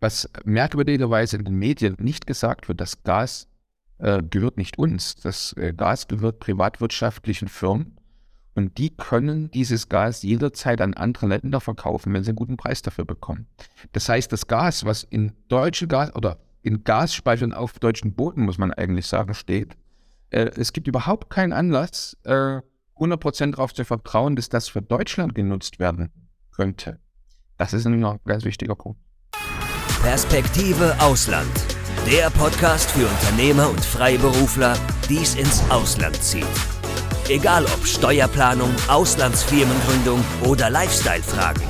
was merkwürdigerweise in den Medien nicht gesagt wird, das Gas äh, gehört nicht uns. Das äh, Gas gehört privatwirtschaftlichen Firmen und die können dieses Gas jederzeit an andere Länder verkaufen, wenn sie einen guten Preis dafür bekommen. Das heißt, das Gas, was in deutsche Gas oder in Gasspeichern auf deutschen Boden, muss man eigentlich sagen, steht, äh, es gibt überhaupt keinen Anlass, äh, 100% darauf zu vertrauen, dass das für Deutschland genutzt werden könnte. Das ist nämlich noch ein ganz wichtiger Punkt. Perspektive Ausland. Der Podcast für Unternehmer und Freiberufler, die es ins Ausland zieht. Egal ob Steuerplanung, Auslandsfirmengründung oder Lifestyle-Fragen.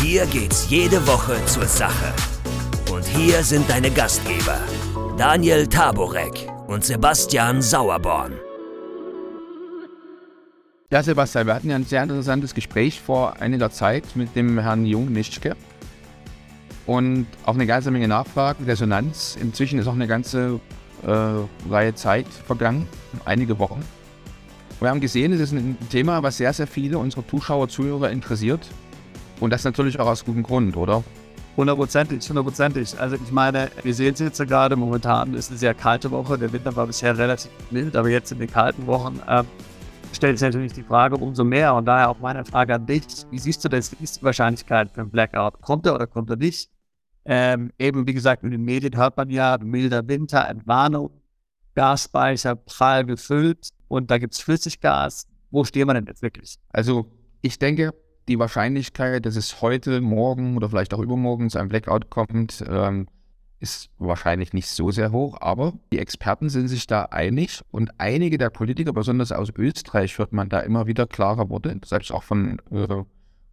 Hier geht's jede Woche zur Sache. Und hier sind deine Gastgeber, Daniel Taborek und Sebastian Sauerborn. Ja, Sebastian, wir hatten ja ein sehr interessantes Gespräch vor einiger Zeit mit dem Herrn Jung-Nischke. Und auch eine ganze Menge Nachfragen, Resonanz. Inzwischen ist auch eine ganze äh, Reihe Zeit vergangen, einige Wochen. Wir haben gesehen, es ist ein Thema, was sehr, sehr viele unserer Zuschauer, Zuhörer interessiert. Und das natürlich auch aus gutem Grund, oder? Hundertprozentig, hundertprozentig. Also ich meine, wir sehen es jetzt gerade, momentan ist eine sehr kalte Woche. Der Winter war bisher relativ mild, aber jetzt in den kalten Wochen äh, stellt sich natürlich die Frage umso mehr. Und daher auch meine Frage an dich. Wie siehst du ist die Wahrscheinlichkeit für einen Blackout? Kommt er oder kommt er nicht? Ähm, eben, wie gesagt, in den Medien hört man ja milder Winter, Entwarnung, Gasspeicher prall gefüllt und da gibt es Flüssiggas. Wo stehen wir denn jetzt wirklich? Also, ich denke, die Wahrscheinlichkeit, dass es heute, morgen oder vielleicht auch übermorgen zu einem Blackout kommt, ähm, ist wahrscheinlich nicht so sehr hoch, aber die Experten sind sich da einig und einige der Politiker, besonders aus Österreich, hört man da immer wieder klare Worte, selbst auch von äh,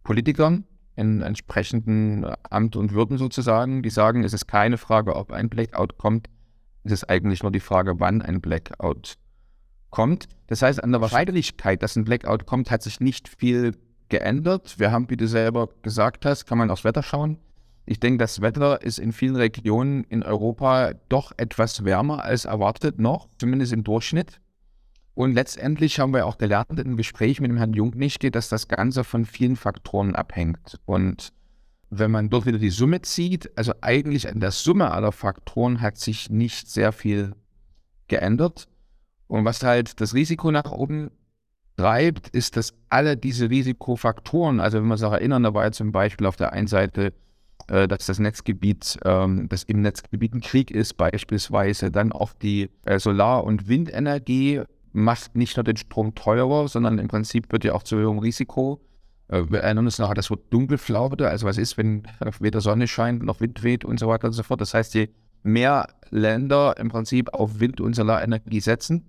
Politikern, in entsprechenden Amt und Würden sozusagen, die sagen, es ist keine Frage, ob ein Blackout kommt, es ist eigentlich nur die Frage, wann ein Blackout kommt. Das heißt, an der Wahrscheinlichkeit, dass ein Blackout kommt, hat sich nicht viel geändert. Wir haben, wie du selber gesagt hast, kann man aufs Wetter schauen. Ich denke, das Wetter ist in vielen Regionen in Europa doch etwas wärmer als erwartet noch, zumindest im Durchschnitt. Und letztendlich haben wir auch gelernt im Gespräch mit dem Herrn Jungnischke, dass das Ganze von vielen Faktoren abhängt. Und wenn man dort wieder die Summe zieht, also eigentlich an der Summe aller Faktoren hat sich nicht sehr viel geändert. Und was halt das Risiko nach oben treibt, ist, dass alle diese Risikofaktoren, also wenn wir uns auch erinnern, da war ja zum Beispiel auf der einen Seite, äh, dass das Netzgebiet, ähm, dass im Netzgebiet ein Krieg ist beispielsweise, dann auch die äh, Solar- und Windenergie macht nicht nur den Strom teurer, sondern im Prinzip wird ja auch zu höherem Risiko. Äh, wir erinnern uns an das Wort Dunkelflaute, also was ist, wenn weder Sonne scheint noch Wind weht und so weiter und so fort. Das heißt, je mehr Länder im Prinzip auf Wind- und Solarenergie setzen,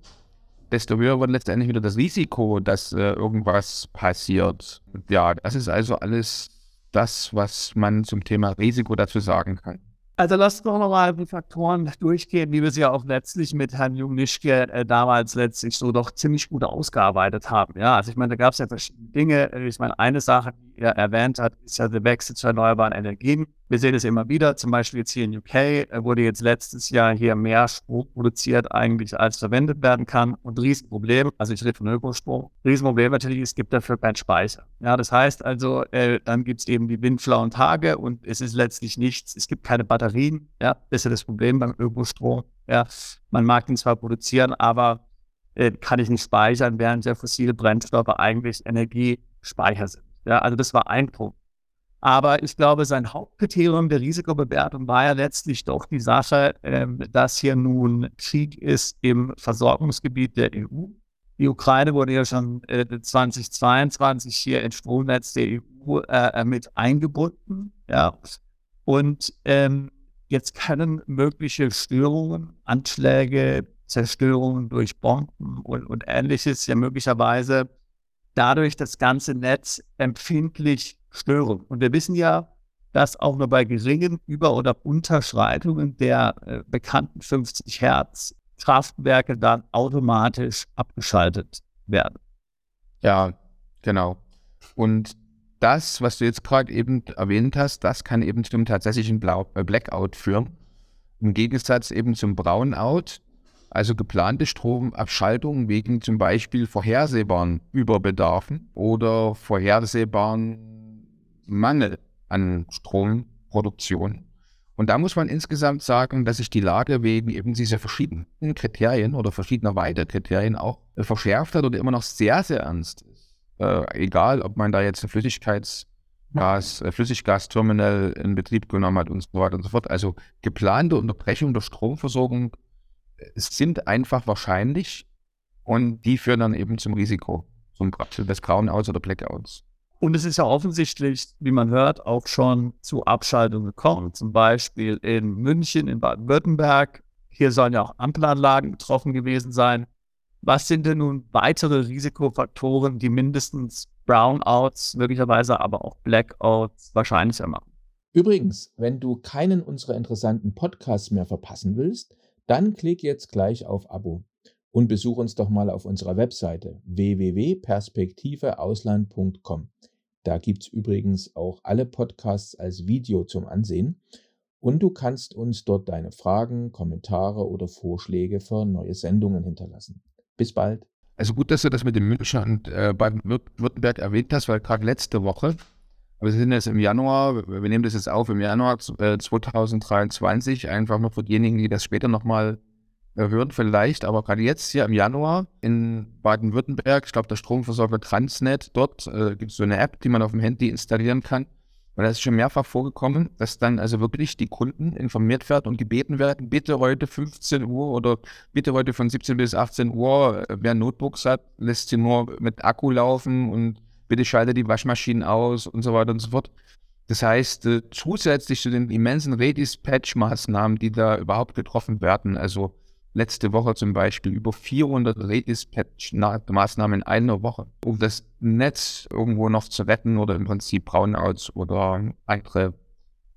desto höher wird letztendlich wieder das Risiko, dass äh, irgendwas passiert. Ja, das ist also alles das, was man zum Thema Risiko dazu sagen kann. Also lasst uns noch mal die Faktoren durchgehen, wie wir sie ja auch letztlich mit Herrn Jung-Nischke äh, damals letztlich so doch ziemlich gut ausgearbeitet haben. Ja, also ich meine, da gab es ja verschiedene Dinge. Ich meine, eine Sache, die er erwähnt hat, ist ja der Wechsel zu erneuerbaren Energien. Wir sehen es immer wieder, zum Beispiel jetzt hier in UK äh, wurde jetzt letztes Jahr hier mehr Strom produziert eigentlich, als verwendet werden kann. Und Riesenproblem, also ich rede von Ökostrom, Riesenproblem natürlich, es gibt dafür keinen Speicher. Ja, das heißt also, äh, dann gibt es eben die windflauen Tage und es ist letztlich nichts, es gibt keine Batterien. Ja, das ist ja das Problem beim Ökostrom. Ja, man mag ihn zwar produzieren, aber äh, kann ich nicht speichern, während ja fossile Brennstoffe eigentlich Energiespeicher sind. Ja, also das war ein Punkt. Aber ich glaube, sein Hauptkriterium der Risikobewertung war ja letztlich doch die Sache, ähm, dass hier nun Krieg ist im Versorgungsgebiet der EU. Die Ukraine wurde ja schon äh, 2022 hier ins Stromnetz der EU äh, mit eingebunden. Ja. Und ähm, jetzt können mögliche Störungen, Anschläge, Zerstörungen durch Bomben und, und ähnliches ja möglicherweise dadurch das ganze Netz empfindlich stören. Und wir wissen ja, dass auch nur bei geringen Über- oder Unterschreitungen der äh, bekannten 50 Hertz Kraftwerke dann automatisch abgeschaltet werden. Ja, genau. Und das, was du jetzt gerade eben erwähnt hast, das kann eben zum tatsächlichen äh, Blackout führen. Im Gegensatz eben zum Brownout, also geplante Stromabschaltung wegen zum Beispiel vorhersehbaren Überbedarfen oder vorhersehbaren Mangel an Stromproduktion. Und da muss man insgesamt sagen, dass sich die Lage wegen eben dieser verschiedenen Kriterien oder verschiedener weitere Kriterien auch verschärft hat und immer noch sehr, sehr ernst ist. Äh, egal, ob man da jetzt ein Flüssigkeitsgas, äh, Flüssiggasterminal in Betrieb genommen hat und so weiter und so fort. Also geplante Unterbrechungen der Stromversorgung äh, sind einfach wahrscheinlich und die führen dann eben zum Risiko, zum Beispiel des Brownouts oder Blackouts. Und es ist ja offensichtlich, wie man hört, auch schon zu Abschaltungen gekommen. Zum Beispiel in München, in Baden-Württemberg. Hier sollen ja auch Ampelanlagen betroffen gewesen sein. Was sind denn nun weitere Risikofaktoren, die mindestens Brownouts, möglicherweise aber auch Blackouts wahrscheinlicher machen? Übrigens, wenn du keinen unserer interessanten Podcasts mehr verpassen willst, dann klick jetzt gleich auf Abo und besuch uns doch mal auf unserer Webseite www.perspektiveausland.com. Da gibt es übrigens auch alle Podcasts als Video zum Ansehen und du kannst uns dort deine Fragen, Kommentare oder Vorschläge für neue Sendungen hinterlassen. Bis bald. Also gut, dass du das mit dem und äh, Baden-Württemberg erwähnt hast, weil gerade letzte Woche, wir sind jetzt im Januar, wir nehmen das jetzt auf im Januar äh, 2023, einfach nur für diejenigen, die das später nochmal hören vielleicht, aber gerade jetzt hier im Januar in Baden-Württemberg, ich glaube, der Stromversorger Transnet, dort äh, gibt es so eine App, die man auf dem Handy installieren kann. Und das ist schon mehrfach vorgekommen, dass dann also wirklich die Kunden informiert werden und gebeten werden, bitte heute 15 Uhr oder bitte heute von 17 bis 18 Uhr, äh, wer Notebooks hat, lässt sie nur mit Akku laufen und bitte schalte die Waschmaschinen aus und so weiter und so fort. Das heißt, äh, zusätzlich zu den immensen Redispatch-Maßnahmen, die da überhaupt getroffen werden, also letzte Woche zum Beispiel über 400 Redispatch-Maßnahmen in einer Woche, um das Netz irgendwo noch zu retten oder im Prinzip Brownouts oder andere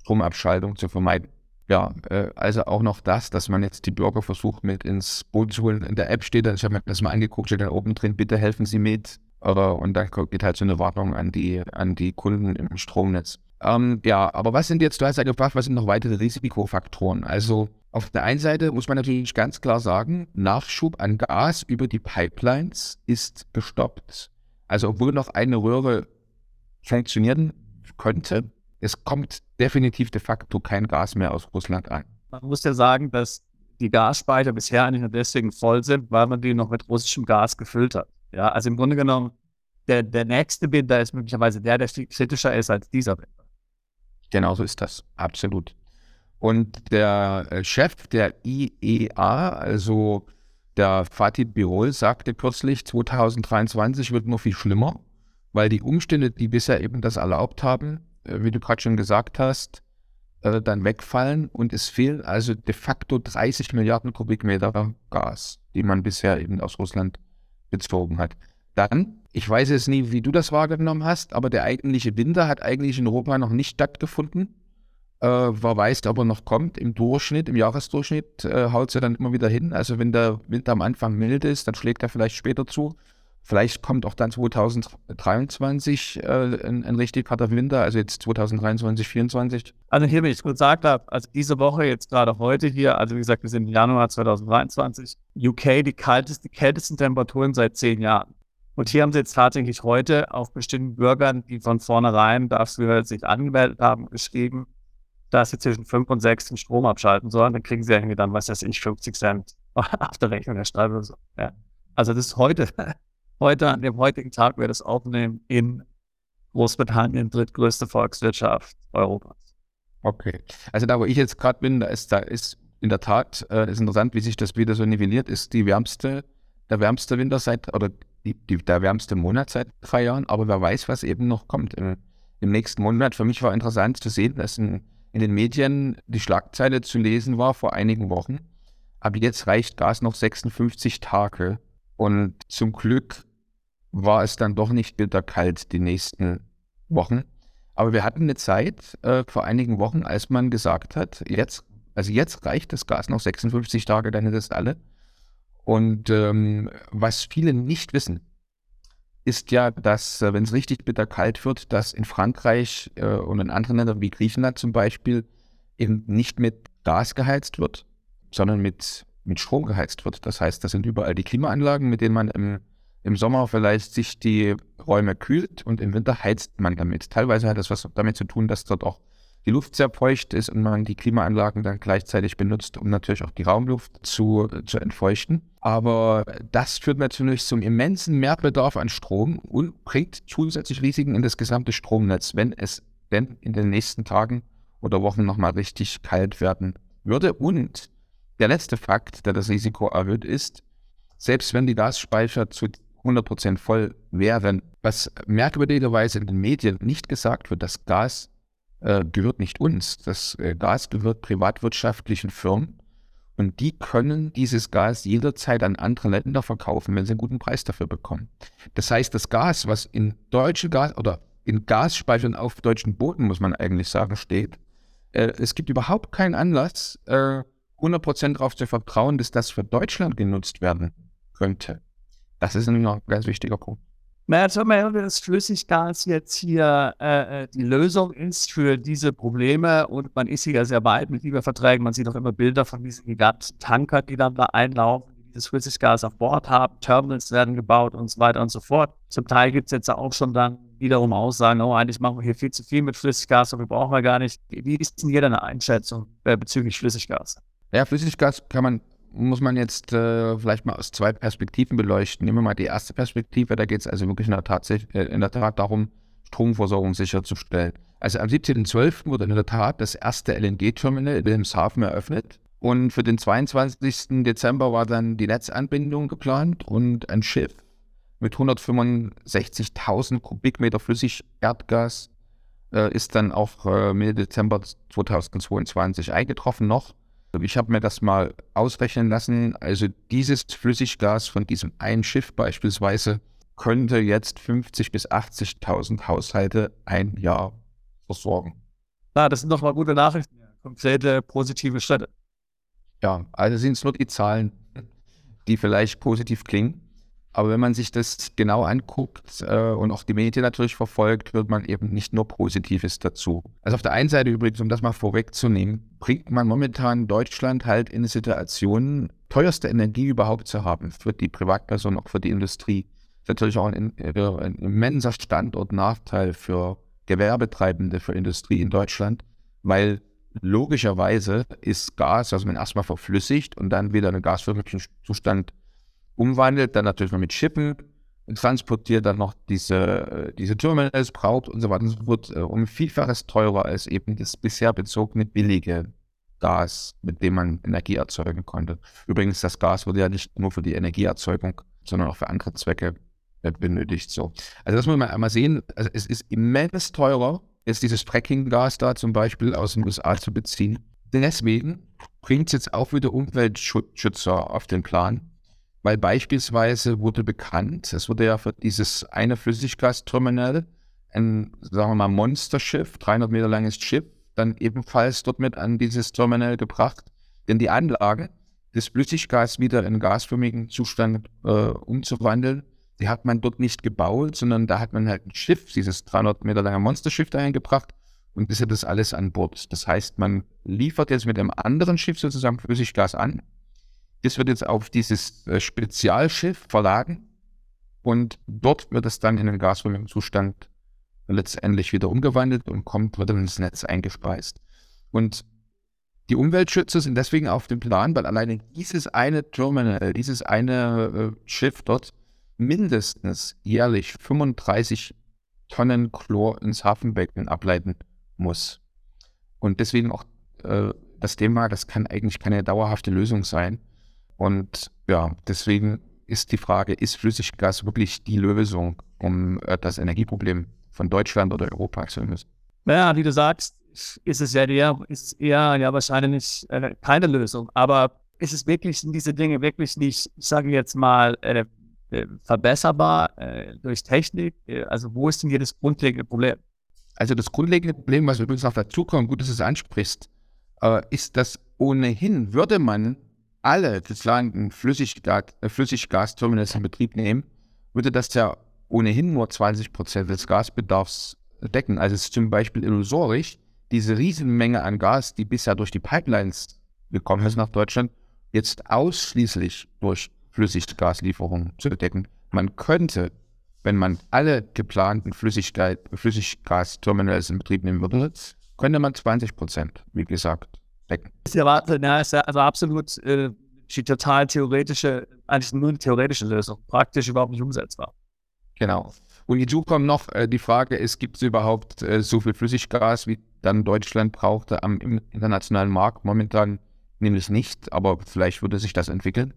Stromabschaltung zu vermeiden. Ja, äh, also auch noch das, dass man jetzt die Bürger versucht mit ins Boot zu holen. In der App steht, ich habe mir das mal angeguckt, steht dann oben drin, bitte helfen Sie mit. Und dann geht halt so eine Warnung an die, an die Kunden im Stromnetz. Ähm, ja, aber was sind jetzt, du hast ja gefragt, was sind noch weitere Risikofaktoren? Also auf der einen Seite muss man natürlich ganz klar sagen, Nachschub an Gas über die Pipelines ist gestoppt. Also obwohl noch eine Röhre funktionieren könnte, es kommt definitiv de facto kein Gas mehr aus Russland ein. Man muss ja sagen, dass die Gasspeicher bisher eigentlich nur deswegen voll sind, weil man die noch mit russischem Gas gefüllt hat. Ja, also im Grunde genommen, der, der nächste Winter ist möglicherweise der, der viel kritischer ist als dieser Winter. Genau so ist das, absolut. Und der äh, Chef der IEA, also der Fatih Birol, sagte kürzlich, 2023 wird nur viel schlimmer, weil die Umstände, die bisher eben das erlaubt haben, äh, wie du gerade schon gesagt hast, äh, dann wegfallen und es fehlen also de facto 30 Milliarden Kubikmeter Gas, die man bisher eben aus Russland bezogen hat. Dann, ich weiß jetzt nie, wie du das wahrgenommen hast, aber der eigentliche Winter hat eigentlich in Europa noch nicht stattgefunden äh, wer weiß, er noch kommt. Im Durchschnitt, im Jahresdurchschnitt äh, haut es ja dann immer wieder hin. Also wenn der Winter am Anfang mild ist, dann schlägt er vielleicht später zu. Vielleicht kommt auch dann 2023 äh, ein, ein richtig harter Winter, also jetzt 2023, 2024. Also hier, wie ich gesagt habe, also diese Woche, jetzt gerade heute hier, also wie gesagt, wir sind im Januar 2023, UK die, kaltest, die kältesten Temperaturen seit zehn Jahren. Und hier haben sie jetzt tatsächlich heute auf bestimmten Bürgern, die von vornherein dafür sich angemeldet haben, geschrieben, dass sie zwischen 5 und 6 den Strom abschalten sollen, dann kriegen sie irgendwie dann, was weiß ich, 50 Cent auf der Rechnung der Stadt so. Ja. Also das ist heute, heute, an dem heutigen Tag, wir das aufnehmen, in Großbritannien, drittgrößte Volkswirtschaft Europas. Okay. Also da, wo ich jetzt gerade bin, da ist, da ist in der Tat, äh, ist interessant, wie sich das wieder so nivelliert, ist die wärmste, der wärmste Winter seit, oder die, die, der wärmste Monat seit drei Jahren, aber wer weiß, was eben noch kommt im, im nächsten Monat. Für mich war interessant zu sehen, dass ein in den Medien die Schlagzeile zu lesen war vor einigen Wochen. Aber jetzt reicht Gas noch 56 Tage. Und zum Glück war es dann doch nicht bitterkalt die nächsten Wochen. Aber wir hatten eine Zeit äh, vor einigen Wochen, als man gesagt hat, jetzt, also jetzt reicht das Gas noch 56 Tage, dann ist es alle. Und ähm, was viele nicht wissen, ist ja, dass, äh, wenn es richtig bitterkalt wird, dass in Frankreich äh, und in anderen Ländern wie Griechenland zum Beispiel eben nicht mit Gas geheizt wird, sondern mit, mit Strom geheizt wird. Das heißt, das sind überall die Klimaanlagen, mit denen man im, im Sommer vielleicht sich die Räume kühlt und im Winter heizt man damit. Teilweise hat das was damit zu tun, dass dort auch die Luft sehr feucht ist und man die Klimaanlagen dann gleichzeitig benutzt, um natürlich auch die Raumluft zu, zu entfeuchten. Aber das führt natürlich zum immensen Mehrbedarf an Strom und bringt zusätzlich Risiken in das gesamte Stromnetz, wenn es denn in den nächsten Tagen oder Wochen nochmal richtig kalt werden würde. Und der letzte Fakt, der das Risiko erhöht, ist, selbst wenn die Gasspeicher zu 100% voll wären, was merkwürdigerweise in den Medien nicht gesagt wird, das Gas äh, gehört nicht uns. Das äh, Gas gehört privatwirtschaftlichen Firmen und die können dieses Gas jederzeit an andere Länder verkaufen, wenn sie einen guten Preis dafür bekommen. Das heißt, das Gas, was in deutschen Gas oder in Gasspeichern auf deutschen Booten, muss man eigentlich sagen, steht, äh, es gibt überhaupt keinen Anlass, äh, 100% darauf zu vertrauen, dass das für Deutschland genutzt werden könnte. Das ist ein ganz wichtiger Punkt. Naja, haben wir dass Flüssiggas jetzt hier äh, äh, die Lösung ist für diese Probleme und man ist hier sehr weit mit Lieferverträgen. Man sieht auch immer Bilder von diesen gigantischen Tankern, die dann da einlaufen, die dieses Flüssiggas auf Bord haben. Terminals werden gebaut und so weiter und so fort. Zum Teil gibt es jetzt auch schon dann wiederum Aussagen, oh, eigentlich machen wir hier viel zu viel mit Flüssiggas und wir brauchen wir gar nicht. Wie ist denn hier deine Einschätzung äh, bezüglich Flüssiggas? Ja, Flüssiggas kann man muss man jetzt äh, vielleicht mal aus zwei Perspektiven beleuchten. Nehmen wir mal die erste Perspektive, da geht es also wirklich in der, Tat, äh, in der Tat darum, Stromversorgung sicherzustellen. Also am 17.12. wurde in der Tat das erste LNG-Terminal in Wilhelmshaven eröffnet. Und für den 22. Dezember war dann die Netzanbindung geplant und ein Schiff mit 165.000 Kubikmeter Flüssigerdgas äh, ist dann auch äh, Mitte Dezember 2022 eingetroffen noch. Ich habe mir das mal ausrechnen lassen. Also dieses Flüssiggas von diesem einen Schiff beispielsweise könnte jetzt 50.000 bis 80.000 Haushalte ein Jahr versorgen. Ja, das sind doch mal gute Nachrichten. Konkrete, positive Schritte. Ja, also sind es nur die Zahlen, die vielleicht positiv klingen. Aber wenn man sich das genau anguckt äh, und auch die Medien natürlich verfolgt, wird man eben nicht nur Positives dazu. Also auf der einen Seite übrigens, um das mal vorwegzunehmen, bringt man momentan Deutschland halt in eine Situation, teuerste Energie überhaupt zu haben für die Privatperson, auch für die Industrie. Das ist natürlich auch ein, ein immenser Standortnachteil für Gewerbetreibende, für Industrie in Deutschland, weil logischerweise ist Gas, also man erstmal verflüssigt und dann wieder in einen gasförmigen Zustand umwandelt, dann natürlich noch mit Schippen, transportiert dann noch diese, äh, diese Terminals, braucht und so weiter und so fort, um Vielfaches teurer als eben das bisher bezogene billige Gas, mit dem man Energie erzeugen konnte. Übrigens, das Gas wurde ja nicht nur für die Energieerzeugung, sondern auch für andere Zwecke äh, benötigt. So. Also das muss man einmal sehen, also es ist immens teurer, jetzt dieses Fracking-Gas da zum Beispiel aus den USA zu beziehen. Deswegen bringt es jetzt auch wieder Umweltschützer auf den Plan, weil beispielsweise wurde bekannt, es wurde ja für dieses eine Flüssiggasterminal ein, sagen wir mal, Monsterschiff, 300 Meter langes Schiff, dann ebenfalls dort mit an dieses Terminal gebracht. Denn die Anlage, das Flüssiggas wieder in gasförmigen Zustand äh, umzuwandeln, die hat man dort nicht gebaut, sondern da hat man halt ein Schiff, dieses 300 Meter lange Monsterschiff dahin gebracht und das ist das alles an Bord. Das heißt, man liefert jetzt mit einem anderen Schiff sozusagen Flüssiggas an das wird jetzt auf dieses äh, Spezialschiff verladen und dort wird es dann in den gasförmigen letztendlich wieder umgewandelt und kommt, wird ins Netz eingespeist. Und die Umweltschützer sind deswegen auf dem Plan, weil alleine dieses eine Terminal, dieses eine äh, Schiff dort mindestens jährlich 35 Tonnen Chlor ins Hafenbecken ableiten muss. Und deswegen auch äh, das Thema, das kann eigentlich keine dauerhafte Lösung sein. Und ja, deswegen ist die Frage, ist Flüssiggas wirklich die Lösung, um äh, das Energieproblem von Deutschland oder Europa zu lösen? Naja, wie du sagst, ist es ja eher, ist eher ja wahrscheinlich äh, keine Lösung. Aber ist es wirklich, sind diese Dinge wirklich nicht, ich sage jetzt mal, äh, äh verbesserbar äh, durch Technik? Äh, also wo ist denn hier das grundlegende Problem? Also das grundlegende Problem, was übrigens noch dazu kommt, gut, dass du es ansprichst, ist, dass ohnehin würde man alle Flüssiggas, äh, Flüssiggasterminals in Betrieb nehmen, würde das ja ohnehin nur 20 Prozent des Gasbedarfs decken. Also es ist zum Beispiel illusorisch, diese Riesenmenge an Gas, die bisher durch die Pipelines gekommen ist nach Deutschland, jetzt ausschließlich durch Flüssiggaslieferungen zu decken. Man könnte, wenn man alle geplanten Flüssiggasterminals in Betrieb nehmen würde, könnte man 20 Prozent, wie gesagt, decken. Ist ja Wahnsinn, ja, ist ja also absolut äh, die total theoretische, eigentlich nur eine theoretische Lösung, praktisch überhaupt nicht umsetzbar. Genau. Und hinzu kommt noch äh, die Frage, ist, gibt es überhaupt äh, so viel Flüssiggas, wie dann Deutschland brauchte am internationalen Markt? Momentan nämlich nicht, aber vielleicht würde sich das entwickeln.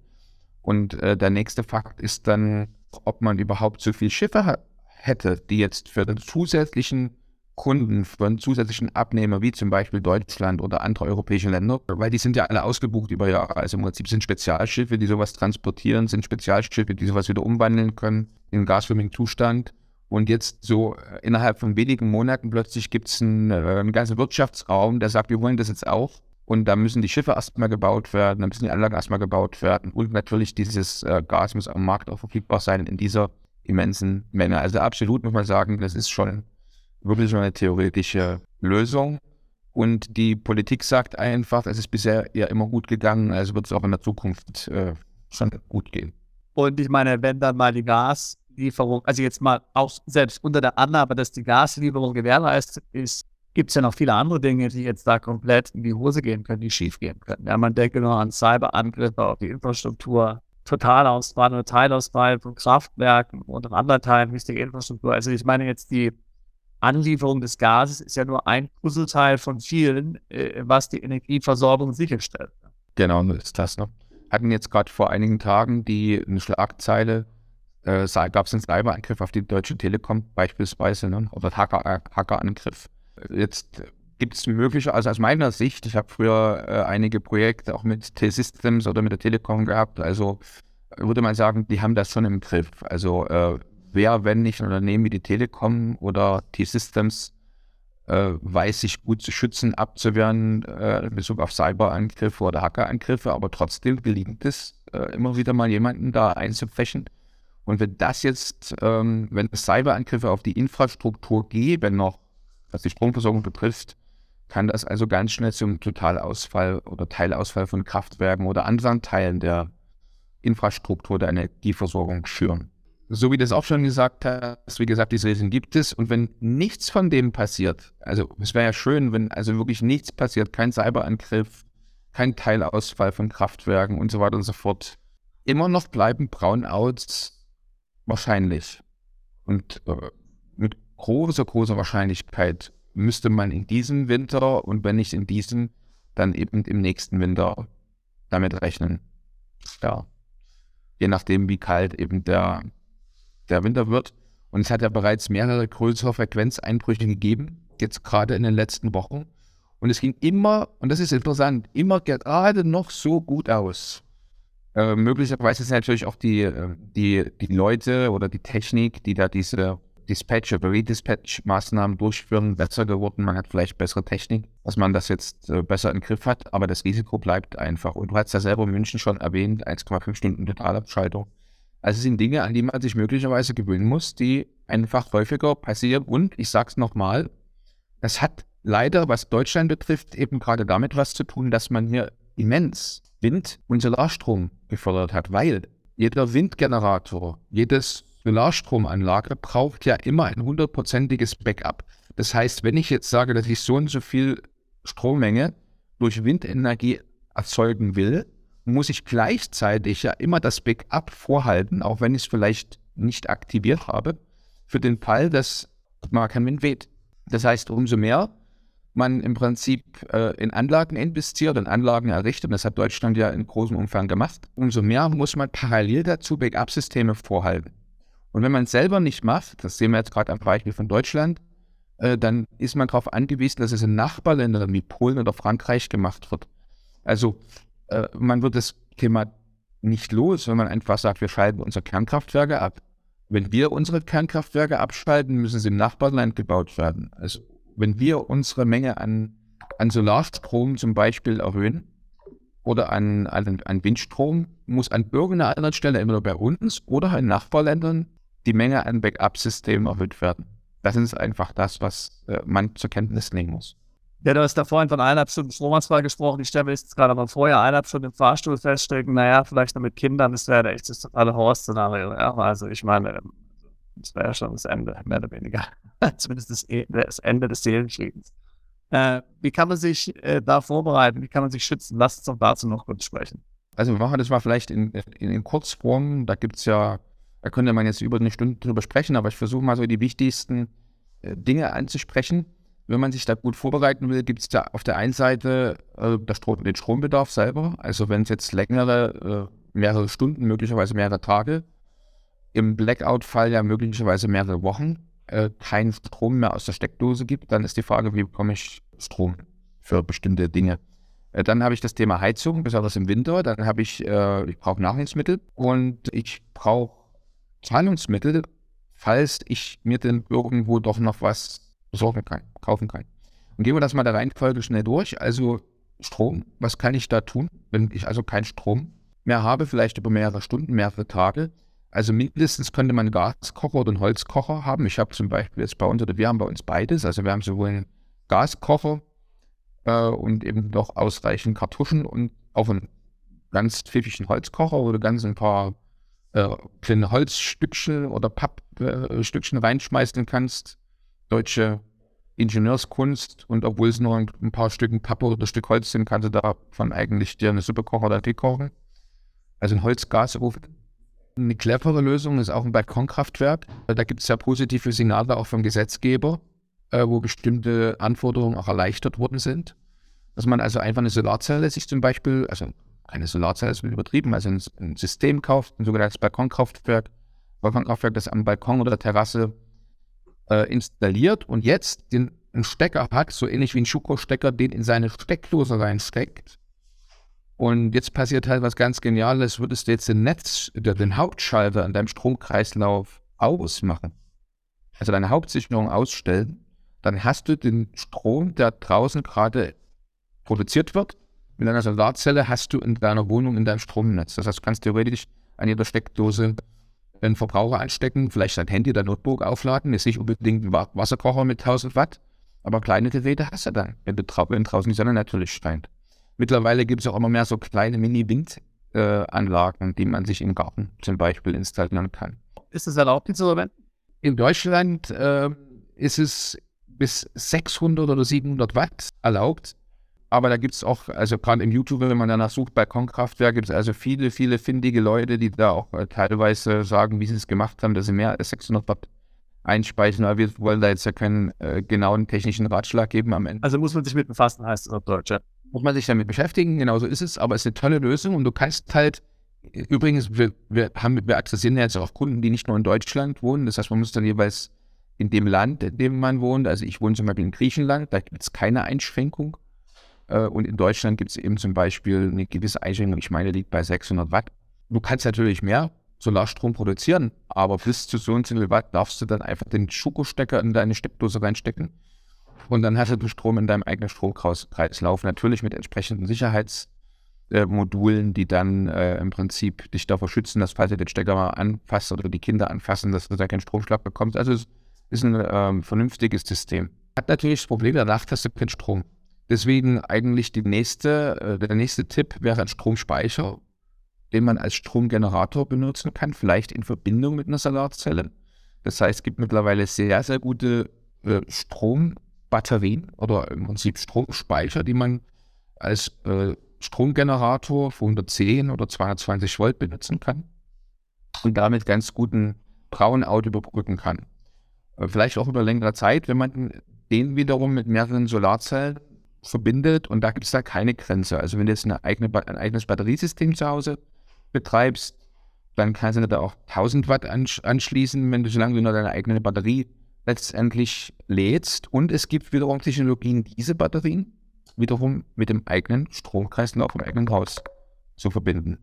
Und äh, der nächste Fakt ist dann, ob man überhaupt so viele Schiffe hätte, die jetzt für den zusätzlichen Kunden, einen zusätzlichen Abnehmer, wie zum Beispiel Deutschland oder andere europäische Länder, weil die sind ja alle ausgebucht über Jahre. Also im Prinzip sind Spezialschiffe, die sowas transportieren, sind Spezialschiffe, die sowas wieder umwandeln können in gasförmigen Zustand. Und jetzt so äh, innerhalb von wenigen Monaten plötzlich gibt es einen, äh, einen ganzen Wirtschaftsraum, der sagt, wir wollen das jetzt auch. Und da müssen die Schiffe erstmal gebaut werden, da müssen die Anlagen erstmal gebaut werden. Und natürlich dieses äh, Gas muss am Markt auch verfügbar sein in dieser immensen Menge. Also absolut muss man sagen, das ist schon wirklich schon eine theoretische Lösung. Und die Politik sagt einfach, es ist bisher ja immer gut gegangen, also wird es auch in der Zukunft äh, schon gut gehen. Und ich meine, wenn dann mal die Gaslieferung, also jetzt mal auch selbst unter der Annahme, dass die Gaslieferung gewährleistet ist, gibt es ja noch viele andere Dinge, die jetzt da komplett in die Hose gehen können, die schief gehen können. Ja, man denke nur an Cyberangriffe auf die Infrastruktur, Totalausfall oder Teilausfall von Kraftwerken und anderen Teilen wichtiger Infrastruktur. Also ich meine jetzt die Anlieferung des Gases ist ja nur ein Puzzleteil von vielen, äh, was die Energieversorgung sicherstellt. Genau, ist das. Ne? Hatten jetzt gerade vor einigen Tagen die eine Schlagzeile, äh, gab es einen Cyberangriff auf die Deutsche Telekom beispielsweise, ne? oder Hacker, äh, Hackerangriff. Jetzt gibt es mögliche, also aus meiner Sicht, ich habe früher äh, einige Projekte auch mit T-Systems oder mit der Telekom gehabt, also würde man sagen, die haben das schon im Griff. Also äh, wer, wenn nicht ein Unternehmen wie die Telekom oder T-Systems äh, weiß sich gut zu schützen, abzuwehren äh, in Bezug auf Cyberangriffe oder Hackerangriffe, aber trotzdem gelingt es äh, immer wieder mal jemanden da einzufächen. Und wenn das jetzt, ähm, wenn es Cyberangriffe auf die Infrastruktur geben noch, was die Stromversorgung betrifft, kann das also ganz schnell zum Totalausfall oder Teilausfall von Kraftwerken oder anderen Teilen der Infrastruktur der Energieversorgung führen. So wie du es auch schon gesagt hast, wie gesagt, diese Risiken gibt es. Und wenn nichts von dem passiert, also es wäre ja schön, wenn also wirklich nichts passiert, kein Cyberangriff, kein Teilausfall von Kraftwerken und so weiter und so fort, immer noch bleiben Brownouts wahrscheinlich. Und äh, mit großer, großer Wahrscheinlichkeit müsste man in diesem Winter und wenn nicht in diesem, dann eben im nächsten Winter damit rechnen. Ja. Je nachdem, wie kalt eben der, der Winter wird. Und es hat ja bereits mehrere größere Frequenzeinbrüche gegeben, jetzt gerade in den letzten Wochen. Und es ging immer, und das ist interessant, immer gerade noch so gut aus. Äh, möglicherweise sind natürlich auch die, äh, die, die Leute oder die Technik, die da diese Dispatch oder Redispatch-Maßnahmen durchführen, besser geworden. Man hat vielleicht bessere Technik, dass man das jetzt äh, besser im Griff hat, aber das Risiko bleibt einfach. Und du hast ja selber in München schon erwähnt, 1,5 Stunden Totalabschaltung. Also es sind Dinge, an die man sich möglicherweise gewöhnen muss, die einfach häufiger passieren. Und ich sage es nochmal, das hat leider, was Deutschland betrifft, eben gerade damit was zu tun, dass man hier immens Wind- und Solarstrom gefördert hat, weil jeder Windgenerator, jedes Solarstromanlage braucht ja immer ein hundertprozentiges Backup. Das heißt, wenn ich jetzt sage, dass ich so und so viel Strommenge durch Windenergie erzeugen will, muss ich gleichzeitig ja immer das Backup vorhalten, auch wenn ich es vielleicht nicht aktiviert habe, für den Fall, dass mal kein Wind weht. Das heißt, umso mehr man im Prinzip äh, in Anlagen investiert und Anlagen errichtet, und das hat Deutschland ja in großem Umfang gemacht, umso mehr muss man parallel dazu Backup-Systeme vorhalten. Und wenn man es selber nicht macht, das sehen wir jetzt gerade am Beispiel von Deutschland, äh, dann ist man darauf angewiesen, dass es in Nachbarländern wie Polen oder Frankreich gemacht wird. Also äh, man wird das Thema nicht los, wenn man einfach sagt, wir schalten unsere Kernkraftwerke ab. Wenn wir unsere Kernkraftwerke abschalten, müssen sie im Nachbarland gebaut werden. Also wenn wir unsere Menge an, an Solarstrom zum Beispiel erhöhen oder an, an, an Windstrom, muss an irgendeiner anderen Stelle entweder bei uns oder in Nachbarländern die Menge an Backup-Systemen erhöht werden. Das ist einfach das, was äh, man zur Kenntnis nehmen muss. Ja, du hast da vorhin von eineinhalb Stunden Stromausfall gesprochen. Ich stelle mir jetzt gerade mal vorher eineinhalb Stunden im Fahrstuhl feststecken. Naja, vielleicht noch mit Kindern, das wäre echt das totale Horror-Szenario. Ja? Also, ich meine, das wäre ja schon das Ende, mehr oder weniger. Zumindest das, e, das, Ende des Seelenfriedens. Äh, wie kann man sich äh, da vorbereiten? Wie kann man sich schützen? Lass uns doch dazu noch kurz sprechen. Also wir machen das mal vielleicht in, in, in Kurzform. Da gibt es ja, da könnte man jetzt über eine Stunde drüber sprechen, aber ich versuche mal so die wichtigsten äh, Dinge anzusprechen. Wenn man sich da gut vorbereiten will, gibt es da auf der einen Seite äh, Strom, den Strombedarf selber. Also wenn es jetzt längere, äh, mehrere Stunden, möglicherweise mehrere Tage, im Blackout-Fall ja möglicherweise mehrere Wochen äh, keinen Strom mehr aus der Steckdose gibt, dann ist die Frage, wie bekomme ich Strom für bestimmte Dinge. Äh, dann habe ich das Thema Heizung, besonders im Winter. Dann habe ich, äh, ich brauche Nahrungsmittel und ich brauche Zahlungsmittel, falls ich mir denn irgendwo doch noch was besorgen kann, kaufen kann. Und gehen wir das mal der Reihenfolge schnell durch. Also Strom, was kann ich da tun, wenn ich also keinen Strom mehr habe, vielleicht über mehrere Stunden, mehrere Tage? Also mindestens könnte man einen Gaskocher oder einen Holzkocher haben. Ich habe zum Beispiel jetzt bei uns, oder wir haben bei uns beides. Also wir haben sowohl einen Gaskocher äh, und eben noch ausreichend Kartuschen und auch einen ganz pfiffigen Holzkocher, du ganz ein paar äh, kleine Holzstückchen oder Pappstückchen äh, reinschmeißen kannst. Deutsche Ingenieurskunst und obwohl es nur ein, paar Stücken Pappe oder ein Stück Holz sind, kannst du davon eigentlich dir eine Suppe kochen oder Tee kochen. Also ein Holzgasofen. Eine clevere Lösung ist auch ein Balkonkraftwerk. Da gibt es ja positive Signale auch vom Gesetzgeber, äh, wo bestimmte Anforderungen auch erleichtert worden sind. Dass man also einfach eine Solarzelle sich zum Beispiel, also keine Solarzelle ist übertrieben, also ein, ein System kauft, ein sogenanntes Balkonkraftwerk, Balkonkraftwerk, das am Balkon oder der Terrasse äh, installiert und jetzt den, einen Stecker hat, so ähnlich wie ein Schuko-Stecker, den in seine Steckdose reinsteckt. Und jetzt passiert halt was ganz Geniales. Würdest du jetzt den Netz, den Hauptschalter an deinem Stromkreislauf ausmachen, also deine Hauptsicherung ausstellen, dann hast du den Strom, der draußen gerade produziert wird. Mit einer Solarzelle hast du in deiner Wohnung in deinem Stromnetz. Das heißt, du kannst theoretisch an jeder Steckdose einen Verbraucher anstecken, vielleicht dein Handy, dein Notebook aufladen, ist nicht unbedingt ein Wasserkocher mit 1000 Watt, aber kleine Geräte hast du dann, wenn, du wenn draußen die Sonne natürlich scheint. Mittlerweile gibt es auch immer mehr so kleine Mini-Windanlagen, äh, die man sich im Garten zum Beispiel installieren kann. Ist das erlaubt, zu verwenden? In Deutschland äh, ist es bis 600 oder 700 Watt erlaubt. Aber da gibt es auch, also gerade im YouTube, wenn man danach sucht, Balkonkraftwerk, gibt es also viele, viele findige Leute, die da auch äh, teilweise sagen, wie sie es gemacht haben, dass sie mehr als 600 Watt einspeisen. Aber wir wollen da jetzt ja keinen äh, genauen technischen Ratschlag geben am Ende. Also muss man sich mit befassen, heißt es auf Deutsch, ja. Muss man sich damit beschäftigen, genau so ist es, aber es ist eine tolle Lösung und du kannst halt, übrigens, wir, wir, haben, wir adressieren jetzt auch Kunden, die nicht nur in Deutschland wohnen, das heißt, man muss dann jeweils in dem Land, in dem man wohnt, also ich wohne zum Beispiel in Griechenland, da gibt es keine Einschränkung und in Deutschland gibt es eben zum Beispiel eine gewisse Einschränkung, ich meine, liegt bei 600 Watt. Du kannst natürlich mehr Solarstrom produzieren, aber bis zu so und so viel Watt darfst du dann einfach den Schuko-Stecker in deine Steckdose reinstecken und dann hast du Strom in deinem eigenen Stromkreislauf, natürlich mit entsprechenden Sicherheitsmodulen, die dann äh, im Prinzip dich davor schützen, dass falls du den Stecker mal anfasst oder die Kinder anfassen, dass du da keinen Stromschlag bekommst. Also es ist ein ähm, vernünftiges System. Hat natürlich das Problem, danach hast du keinen Strom. Deswegen eigentlich die nächste, äh, der nächste Tipp wäre ein Stromspeicher, den man als Stromgenerator benutzen kann, vielleicht in Verbindung mit einer Solarzelle. Das heißt, es gibt mittlerweile sehr, sehr gute äh, Strombatterien oder im Prinzip Stromspeicher, die man als äh, Stromgenerator für 110 oder 220 Volt benutzen kann und damit ganz guten Brownout überbrücken kann. Vielleicht auch über längere Zeit, wenn man den wiederum mit mehreren Solarzellen verbindet und da gibt es da keine Grenze. Also wenn du jetzt eigene, ein eigenes Batteriesystem zu Hause betreibst, dann kannst du da auch 1000 Watt anschließen, wenn du solange du nur deine eigene Batterie letztendlich lädst. Und es gibt wiederum Technologien, diese Batterien wiederum mit dem eigenen Stromkreislauf im eigenen Haus zu verbinden.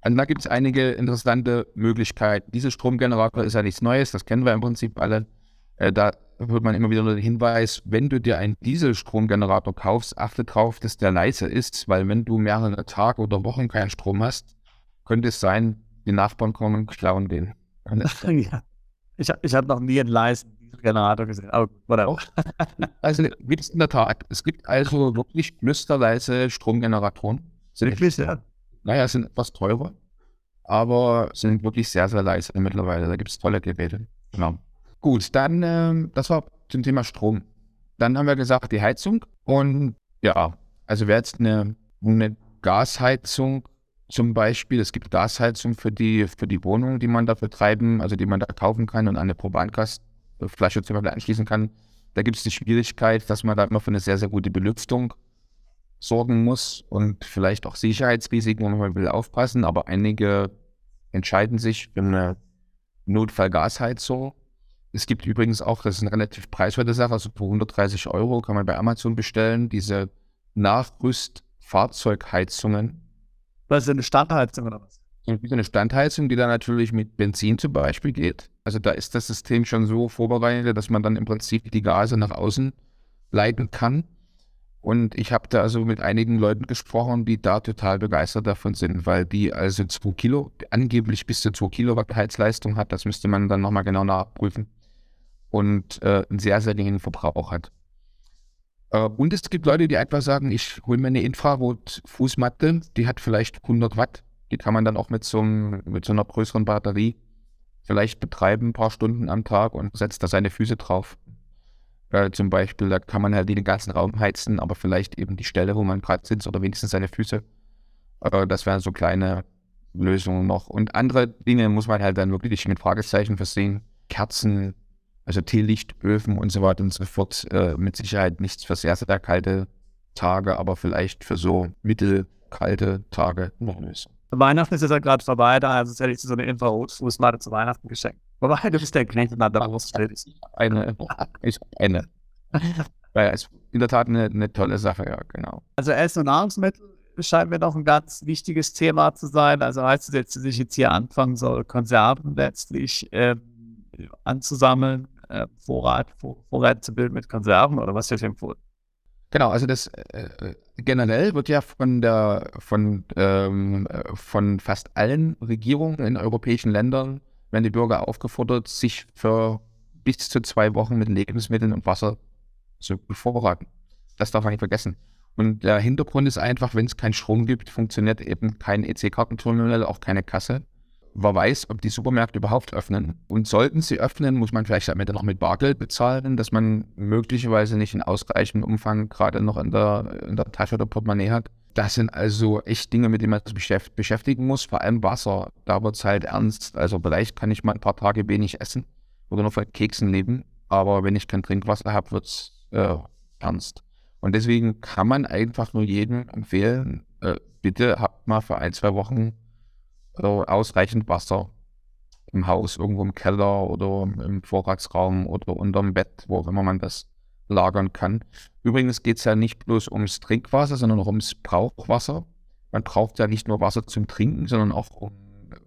Also da gibt es einige interessante Möglichkeiten. Dieser Stromgenerator ist ja nichts Neues, das kennen wir im Prinzip alle. Äh, da hört man immer wieder den Hinweis, wenn du dir einen Dieselstromgenerator kaufst, achte darauf, dass der leise ist, weil wenn du mehrere Tage oder Wochen keinen Strom hast, könnte es sein, die Nachbarn kommen und klauen den. ja. Ich, ich habe noch nie einen leisen Dieselgenerator gesehen, aber whatever. also gibt es in der Tat. Es gibt also wirklich flüsterleise Stromgeneratoren. Sind wirklich, ja. Naja, sind etwas teurer, aber sind wirklich sehr, sehr leise mittlerweile. Da gibt es tolle Geräte. Genau. Gut, dann, ähm, das war zum Thema Strom. Dann haben wir gesagt, die Heizung. Und ja, also wäre jetzt eine, eine Gasheizung zum Beispiel, es gibt Gasheizung für die, für die Wohnung, die man da betreiben, also die man da kaufen kann und an eine Probangasflasche zum Beispiel anschließen kann. Da gibt es die Schwierigkeit, dass man da immer für eine sehr, sehr gute Belüftung sorgen muss und vielleicht auch Sicherheitsrisiken, wo man will aufpassen, aber einige entscheiden sich für eine Notfallgasheizung. Es gibt übrigens auch, das ist eine relativ preiswerte Sache, also für 130 Euro kann man bei Amazon bestellen, diese Nachrüstfahrzeugheizungen. Was ist eine Standheizung oder was? Eine Standheizung, die dann natürlich mit Benzin zum Beispiel geht. Also da ist das System schon so vorbereitet, dass man dann im Prinzip die Gase nach außen leiten kann. Und ich habe da also mit einigen Leuten gesprochen, die da total begeistert davon sind, weil die also 2 Kilo, angeblich bis zu 2 Kilowatt Heizleistung hat. Das müsste man dann nochmal genau nachprüfen. Und äh, einen sehr, sehr geringen Verbrauch hat. Äh, und es gibt Leute, die einfach sagen, ich hole mir eine Infrarot-Fußmatte, die hat vielleicht 100 Watt. Die kann man dann auch mit so, einem, mit so einer größeren Batterie vielleicht betreiben, ein paar Stunden am Tag und setzt da seine Füße drauf. Äh, zum Beispiel, da kann man halt den ganzen Raum heizen, aber vielleicht eben die Stelle, wo man gerade sitzt oder wenigstens seine Füße. Äh, das wären so kleine Lösungen noch. Und andere Dinge muss man halt dann wirklich mit Fragezeichen versehen. Kerzen, also Teelichtöfen und so weiter und so fort. Äh, mit Sicherheit nichts für sehr, sehr kalte Tage, aber vielleicht für so mittelkalte Tage noch Lösung. Weihnachten ist ja gerade vorbei, da also hätte ich so eine Infrarot-Fußmatte zu Weihnachten geschenkt. Wobei, du bist der Knecht an der Eine, ich eine. ja, ist in der Tat eine, eine tolle Sache, ja, genau. Also Essen und Nahrungsmittel scheint mir noch ein ganz wichtiges Thema zu sein. Also heißt es jetzt, dass ich jetzt hier anfangen soll, Konserven letztlich äh, anzusammeln, äh, Vorrat, Vor Vorrat zu bilden mit Konserven oder was wird empfohlen? Genau, also das äh, generell wird ja von der von, ähm, von fast allen Regierungen in europäischen Ländern werden die Bürger aufgefordert, sich für bis zu zwei Wochen mit Lebensmitteln und Wasser zu bevorraten. Das darf man nicht vergessen. Und der Hintergrund ist einfach, wenn es keinen Strom gibt, funktioniert eben kein EC-Kartenterminal, auch keine Kasse wer weiß, ob die Supermärkte überhaupt öffnen. Und sollten sie öffnen, muss man vielleicht am noch mit Bargeld bezahlen, dass man möglicherweise nicht in ausreichendem Umfang gerade noch in der, in der Tasche oder Portemonnaie hat. Das sind also echt Dinge, mit denen man sich beschäftigen muss, vor allem Wasser. Da wird es halt ernst. Also vielleicht kann ich mal ein paar Tage wenig essen oder nur von Keksen leben, aber wenn ich kein Trinkwasser habe, wird es äh, ernst. Und deswegen kann man einfach nur jedem empfehlen, äh, bitte habt mal für ein, zwei Wochen ausreichend Wasser im Haus, irgendwo im Keller oder im Vorratsraum oder unterm Bett, wo auch immer man das lagern kann. Übrigens geht es ja nicht bloß ums Trinkwasser, sondern auch ums Brauchwasser. Man braucht ja nicht nur Wasser zum Trinken, sondern auch um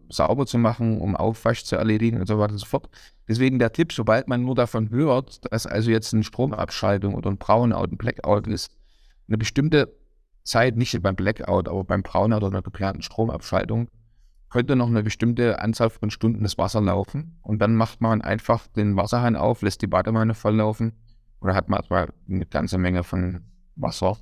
sauber zu machen, um Aufwasch zu erledigen und so weiter und so fort. Deswegen der Tipp, sobald man nur davon hört, dass also jetzt eine Stromabschaltung oder ein Brownout, ein Blackout ist, eine bestimmte Zeit, nicht beim Blackout, aber beim Brownout oder einer geplanten Stromabschaltung, könnte noch eine bestimmte Anzahl von Stunden das Wasser laufen und dann macht man einfach den Wasserhahn auf, lässt die Badewanne volllaufen oder hat man eine ganze Menge von Wasser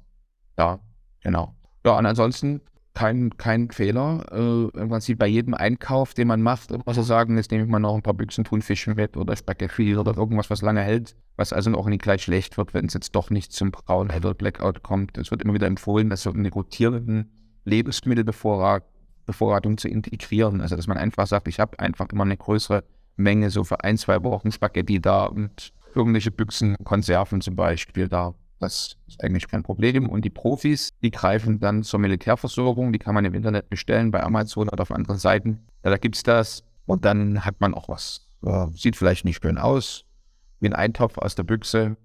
da. Genau. Ja, und ansonsten kein, kein Fehler. Äh, Im Prinzip bei jedem Einkauf, den man macht, muss ich sagen, jetzt nehme ich mal noch ein paar Büchsen Thunfischen mit oder Spaghetti oder irgendwas, was lange hält, was also auch nicht gleich schlecht wird, wenn es jetzt doch nicht zum Braun oder Blackout kommt. Es wird immer wieder empfohlen, dass so eine rotierenden Lebensmittelbevorrat Bevorratung zu integrieren. Also dass man einfach sagt, ich habe einfach immer eine größere Menge so für ein, zwei Wochen Spaghetti da und irgendwelche Büchsen, Konserven zum Beispiel da. Das ist eigentlich kein Problem. Und die Profis, die greifen dann zur Militärversorgung. Die kann man im Internet bestellen, bei Amazon oder auf anderen Seiten. Ja, da gibt es das. Und dann hat man auch was. Ja, sieht vielleicht nicht schön aus, wie ein Eintopf aus der Büchse,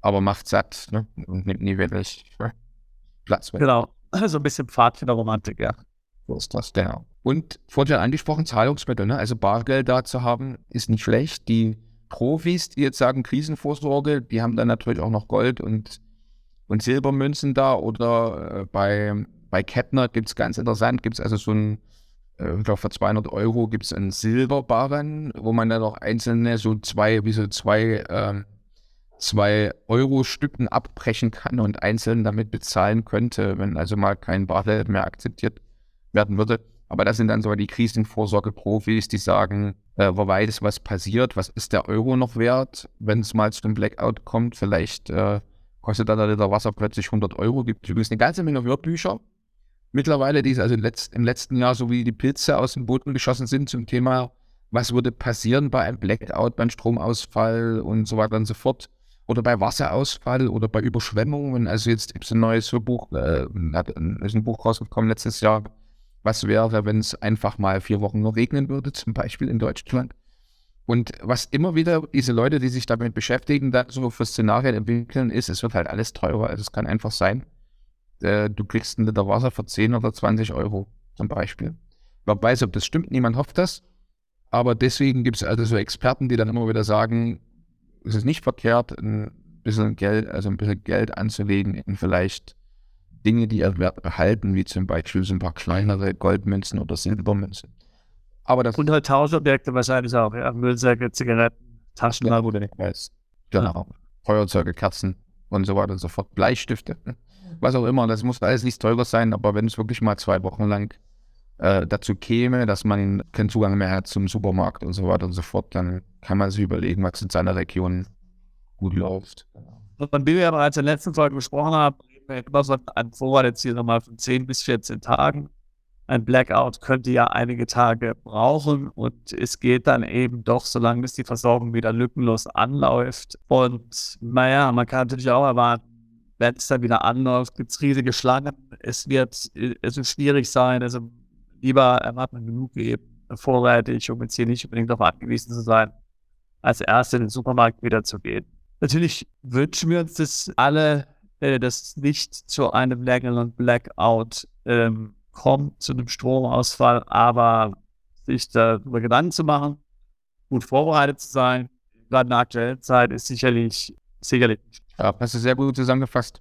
aber macht satt ne? und nimmt nie wirklich Platz weg. Genau, so ein bisschen Pfadfinderromantik, ja. So das, genau. Und vorhin angesprochen, Zahlungsmittel, ne? also Bargeld da zu haben, ist nicht schlecht. Die Profis, die jetzt sagen Krisenvorsorge, die haben dann natürlich auch noch Gold und, und Silbermünzen da oder äh, bei, bei Kettner gibt es ganz interessant, gibt es also so ein, äh, ich glaube für 200 Euro gibt es einen Silberbarren, wo man dann noch einzelne so zwei, wie so zwei, ähm, zwei Euro-Stücken abbrechen kann und einzeln damit bezahlen könnte, wenn also mal kein Bargeld mehr akzeptiert werden würde. Aber das sind dann so die Krisenvorsorge-Profis, die sagen, äh, wer weiß, was passiert, was ist der Euro noch wert, wenn es mal zu einem Blackout kommt. Vielleicht äh, kostet dann der Liter Wasser plötzlich 100 Euro. Gibt übrigens eine ganze Menge Hörbücher mittlerweile, die also im letzten Jahr so wie die Pilze aus dem Boden geschossen sind zum Thema, was würde passieren bei einem Blackout, beim Stromausfall und so weiter und so fort. Oder bei Wasserausfall oder bei Überschwemmungen. Also jetzt gibt es ein neues Buch, äh, ist ein Buch rausgekommen letztes Jahr. Was wäre, wenn es einfach mal vier Wochen nur regnen würde, zum Beispiel in Deutschland? Und was immer wieder diese Leute, die sich damit beschäftigen, da so für Szenarien entwickeln, ist, es wird halt alles teurer. Also es kann einfach sein, äh, du kriegst einen Liter Wasser für 10 oder 20 Euro zum Beispiel. Man weiß, ob das stimmt, niemand hofft das. Aber deswegen gibt es also so Experten, die dann immer wieder sagen, es ist nicht verkehrt, ein bisschen Geld, also ein bisschen Geld anzulegen in vielleicht Dinge, die ihr Wert behalten, wie zum Beispiel so ein paar kleinere Goldmünzen oder Silbermünzen. Aber das und halt Tauschobjekte wahrscheinlich auch, ja. Müllsäcke, Zigaretten, Taschenlampe oder nicht weiß. Genau. Feuerzeuge, Kerzen und so weiter und so fort. Bleistifte was auch immer. Das muss alles nicht teurer sein, aber wenn es wirklich mal zwei Wochen lang äh, dazu käme, dass man keinen Zugang mehr hat zum Supermarkt und so weiter und so fort, dann kann man sich überlegen, was in seiner Region gut läuft. Von dem wir ja bereits in der letzten Folge besprochen haben, immer so ein Vorrat jetzt nochmal von 10 bis 14 Tagen. Ein Blackout könnte ja einige Tage brauchen und es geht dann eben doch, solange bis die Versorgung wieder lückenlos anläuft. Und naja, man kann natürlich auch erwarten, wenn es dann wieder anläuft, gibt es riesige Schlangen. Es wird, es wird schwierig sein. Also lieber erwarten genug geben, vorrätig, um jetzt hier nicht unbedingt darauf angewiesen zu sein, als erst in den Supermarkt wieder zu gehen. Natürlich wünschen wir uns das alle, äh, dass nicht zu einem längeren Blackout ähm, kommt, zu einem Stromausfall, aber sich darüber Gedanken zu machen, gut vorbereitet zu sein, gerade in der aktuellen Zeit ist sicherlich, sicherlich ja, hast du sehr gut zusammengefasst.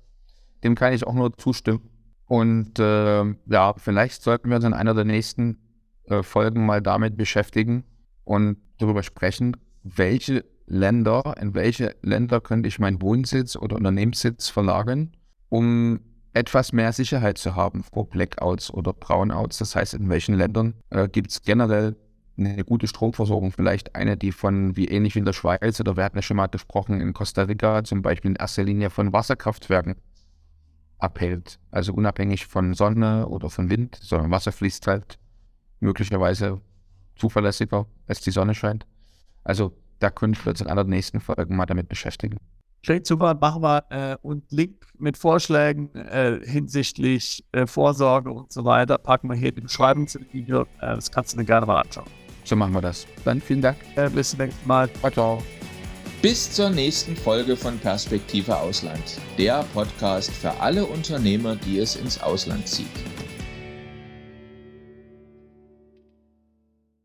Dem kann ich auch nur zustimmen. Und äh, ja, vielleicht sollten wir uns in einer der nächsten äh, Folgen mal damit beschäftigen und darüber sprechen, welche Länder, in welche Länder könnte ich meinen Wohnsitz oder Unternehmenssitz verlagern, um etwas mehr Sicherheit zu haben vor Blackouts oder Brownouts. Das heißt, in welchen Ländern äh, gibt es generell eine gute Stromversorgung, vielleicht eine, die von, wie ähnlich wie in der Schweiz, oder wir hatten ja schon mal gesprochen, in Costa Rica zum Beispiel in erster Linie von Wasserkraftwerken abhält. Also unabhängig von Sonne oder von Wind, sondern Wasser fließt halt möglicherweise zuverlässiger, als die Sonne scheint. Also da können wir uns in einer der nächsten Folgen mal damit beschäftigen. Klingt super, machen wir äh, und Link mit Vorschlägen äh, hinsichtlich äh, Vorsorge und so weiter packen wir hier in die Beschreibung zu dem Video. Äh, das kannst du dir gerne mal anschauen. So machen wir das. Dann vielen Dank. Äh, bis zum nächsten Mal. Ciao, ciao. Bis zur nächsten Folge von Perspektive Ausland, der Podcast für alle Unternehmer, die es ins Ausland zieht.